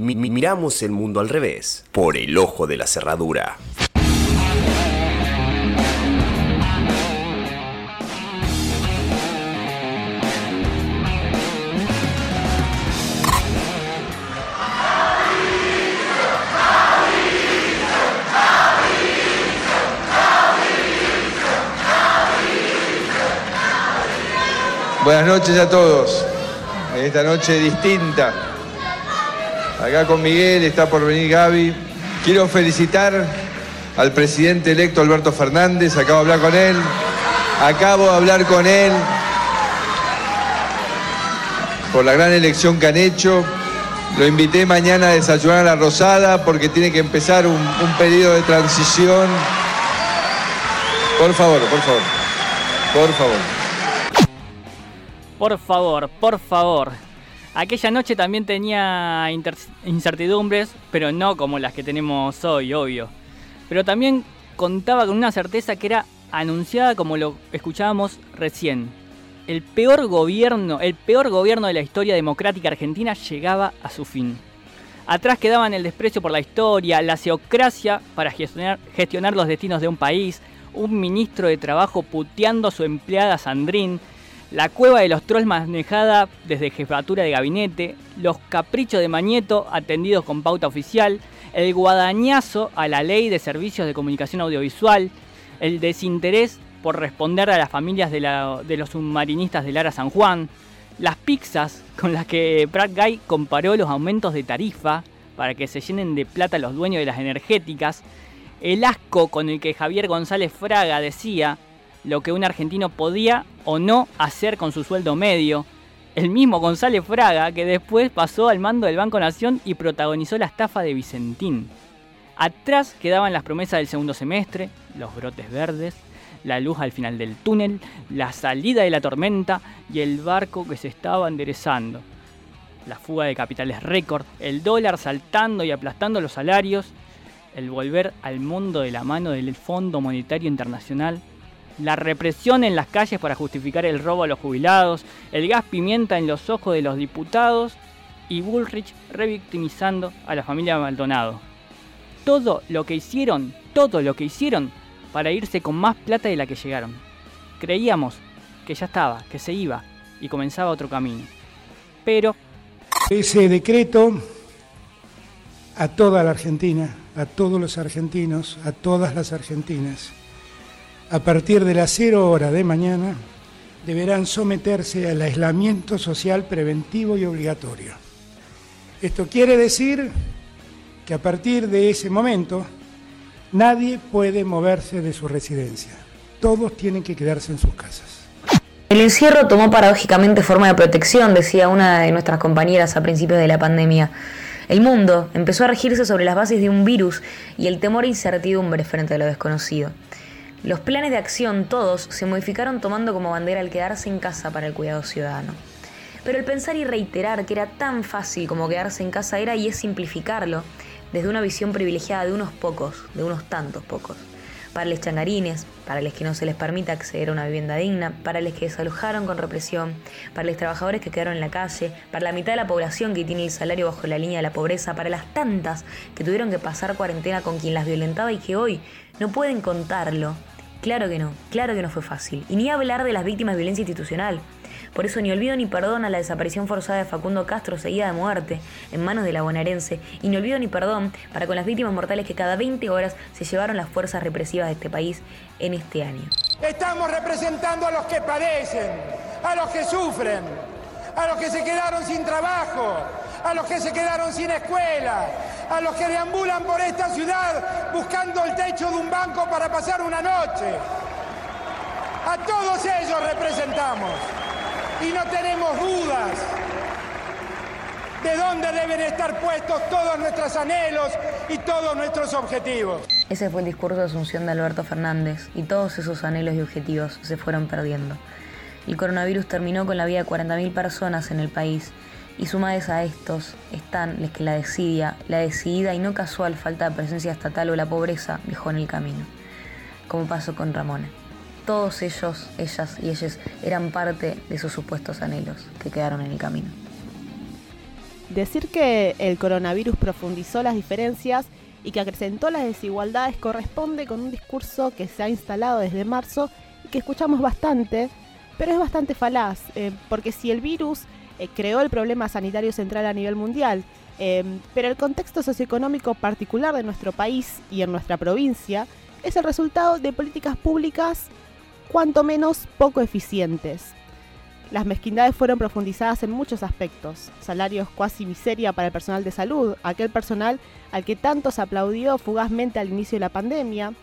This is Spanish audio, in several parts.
miramos el mundo al revés, por el ojo de la cerradura. Buenas noches a todos. En esta noche distinta. Acá con Miguel está por venir Gaby. Quiero felicitar al presidente electo Alberto Fernández. Acabo de hablar con él. Acabo de hablar con él por la gran elección que han hecho. Lo invité mañana a desayunar a la Rosada porque tiene que empezar un, periodo de transición. Por favor, por favor. Por favor. Por favor, por favor. Aquella noche también tenía incertidumbres, pero no como las que tenemos hoy, obvio. Pero también contaba con una certeza que era anunciada como lo escuchábamos recién. El peor gobierno, el peor gobierno de la historia democrática argentina llegaba a su fin. Atrás quedaban el desprecio por la historia, la seocracia para gestionar, gestionar los destinos de un país, un ministro de trabajo puteando a su empleada Sandrín, la cueva de los trolls manejada desde jefatura de gabinete, los caprichos de Mañeto atendidos con pauta oficial, el guadañazo a la ley de servicios de comunicación audiovisual, el desinterés por responder a las familias de, los submarinistas de Lara San Juan, las pizzas con las que Pratt Guy comparó los aumentos de tarifa para que se llenen de plata los dueños de las energéticas, el asco con el que Javier González Fraga decía lo que un argentino podía o no hacer con su sueldo medio. El mismo González Fraga, que después pasó al mando del Banco Nación y protagonizó la estafa de Vicentín. Atrás quedaban las promesas del segundo semestre, los brotes verdes, la luz al final del túnel, la salida de la tormenta y el barco que se estaba enderezando. La fuga de capitales récord, el dólar saltando y aplastando los salarios, el volver al mundo de la mano del Fondo Monetario Internacional la represión en las calles para justificar el robo a los jubilados, el gas pimienta en los ojos de los diputados y Bullrich revictimizando a la familia Maldonado. Todo lo que hicieron, todo lo que hicieron para irse con más plata de la que llegaron. Creíamos que ya estaba, que se iba y comenzaba otro camino. Pero... Ese decreto a toda la Argentina, a todos los argentinos, a todas las argentinas, a partir de las 0 hora de mañana, deberán someterse al aislamiento social preventivo y obligatorio. Esto quiere decir que a partir de ese momento nadie puede moverse de su residencia. Todos tienen que quedarse en sus casas. El encierro tomó paradójicamente forma de protección, decía una de nuestras compañeras a principios de la pandemia. El mundo empezó a regirse sobre las bases de un virus y el temor e incertidumbre frente a lo desconocido. Los planes de acción, todos, se modificaron tomando como bandera el quedarse en casa para el cuidado ciudadano. Pero el pensar y reiterar que era tan fácil como quedarse en casa era y es simplificarlo desde una visión privilegiada de unos pocos, de unos tantos pocos. Para los changarines, para los que no se les permita acceder a una vivienda digna, para los que desalojaron con represión, para los trabajadores que quedaron en la calle, para la mitad de la población que tiene el salario bajo la línea de la pobreza, para las tantas que tuvieron que pasar cuarentena con quien las violentaba y que hoy no pueden contarlo Claro que no, claro que no fue fácil. Y ni hablar de las víctimas de violencia institucional. Por eso ni olvido ni perdón a la desaparición forzada de Facundo Castro seguida de muerte en manos de la bonaerense. Y no olvido ni perdón para con las víctimas mortales que cada 20 horas se llevaron las fuerzas represivas de este país en este año. Estamos representando a los que padecen, a los que sufren, a los que se quedaron sin trabajo, a los que se quedaron sin escuela, a los que deambulan por esta ciudad buscando el techo de un banco para pasar una noche. A todos ellos representamos y no tenemos dudas de dónde deben estar puestos todos nuestros anhelos y todos nuestros objetivos. Ese fue el discurso de Asunción de Alberto Fernández y todos esos anhelos y objetivos se fueron perdiendo. El coronavirus terminó con la vida de 40.000 personas en el país y sumadas a estos están los que la desidia, la decidida y no casual falta de presencia estatal o la pobreza dejó en el camino, como pasó con Ramón. Todos ellos, ellas y ellos eran parte de esos supuestos anhelos que quedaron en el camino. Decir que el coronavirus profundizó las diferencias y que acrecentó las desigualdades corresponde con un discurso que se ha instalado desde marzo y que escuchamos bastante, pero es bastante falaz, eh, porque si el virus eh, creó el problema sanitario central a nivel mundial, eh, pero el contexto socioeconómico particular de nuestro país y en nuestra provincia es el resultado de políticas públicas cuanto menos poco eficientes. Las mezquindades fueron profundizadas en muchos aspectos. Salarios cuasi miseria para el personal de salud, aquel personal al que tanto se aplaudió fugazmente al inicio de la pandemia.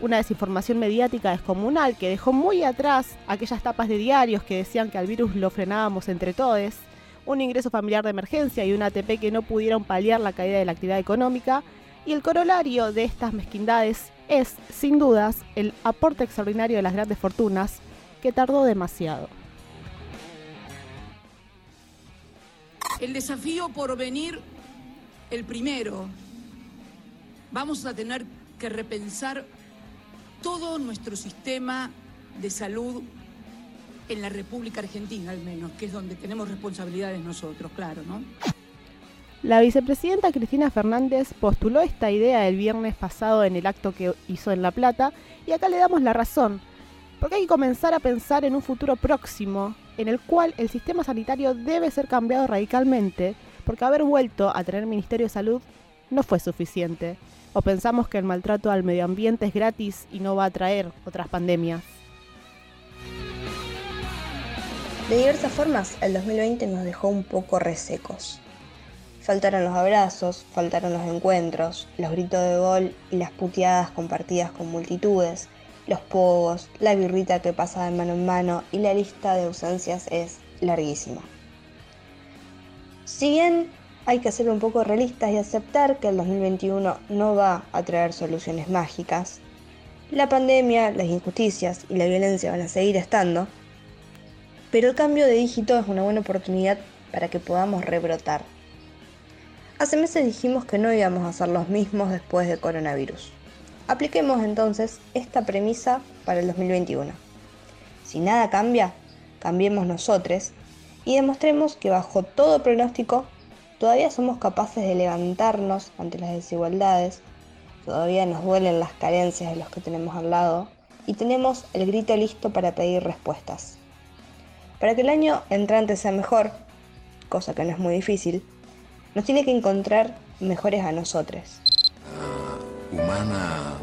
Una desinformación mediática descomunal que dejó muy atrás aquellas tapas de diarios que decían que al virus lo frenábamos entre todos. Un ingreso familiar de emergencia y un ATP que no pudieron paliar la caída de la actividad económica. Y el corolario de estas mezquindades es, sin dudas, el aporte extraordinario de las grandes fortunas, que tardó demasiado. El desafío por venir, el primero, vamos a tener que repensar todo nuestro sistema de salud en la República Argentina, al menos, que es donde tenemos responsabilidades nosotros, claro, ¿no? La vicepresidenta Cristina Fernández postuló esta idea el viernes pasado en el acto que hizo en La Plata y acá le damos la razón, porque hay que comenzar a pensar en un futuro próximo en el cual el sistema sanitario debe ser cambiado radicalmente, porque haber vuelto a tener Ministerio de Salud no fue suficiente. O pensamos que el maltrato al medio ambiente es gratis y no va a traer otras pandemias. De diversas formas, el 2020 nos dejó un poco resecos. Faltaron los abrazos, faltaron los encuentros, los gritos de gol y las puteadas compartidas con multitudes, los pogos, la birrita que pasa de mano en mano y la lista de ausencias es larguísima. Si bien hay que ser un poco realistas y aceptar que el 2021 no va a traer soluciones mágicas, la pandemia, las injusticias y la violencia van a seguir estando, pero el cambio de dígito es una buena oportunidad para que podamos rebrotar. Hace meses dijimos que no íbamos a ser los mismos después de coronavirus. Apliquemos entonces esta premisa para el 2021. Si nada cambia, cambiemos nosotros y demostremos que bajo todo pronóstico todavía somos capaces de levantarnos ante las desigualdades, todavía nos duelen las carencias de los que tenemos al lado y tenemos el grito listo para pedir respuestas. Para que el año entrante sea mejor, cosa que no es muy difícil, nos tiene que encontrar mejores a nosotros humana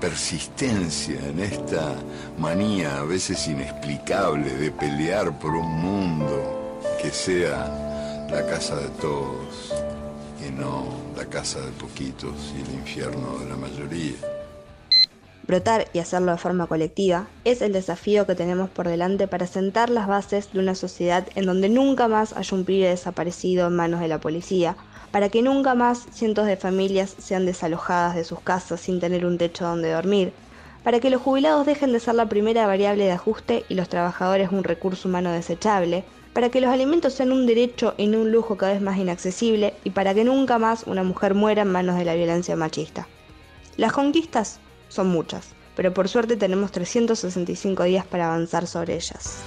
persistencia en esta manía a veces inexplicable de pelear por un mundo que sea la casa de todos y no la casa de poquitos y el infierno de la mayoría. Brotar y hacerlo de forma colectiva es el desafío que tenemos por delante para sentar las bases de una sociedad en donde nunca más haya un pibe desaparecido en manos de la policía para que nunca más cientos de familias sean desalojadas de sus casas sin tener un techo donde dormir, para que los jubilados dejen de ser la primera variable de ajuste y los trabajadores un recurso humano desechable, para que los alimentos sean un derecho y no un lujo cada vez más inaccesible y para que nunca más una mujer muera en manos de la violencia machista. Las conquistas son muchas, pero por suerte tenemos 365 días para avanzar sobre ellas.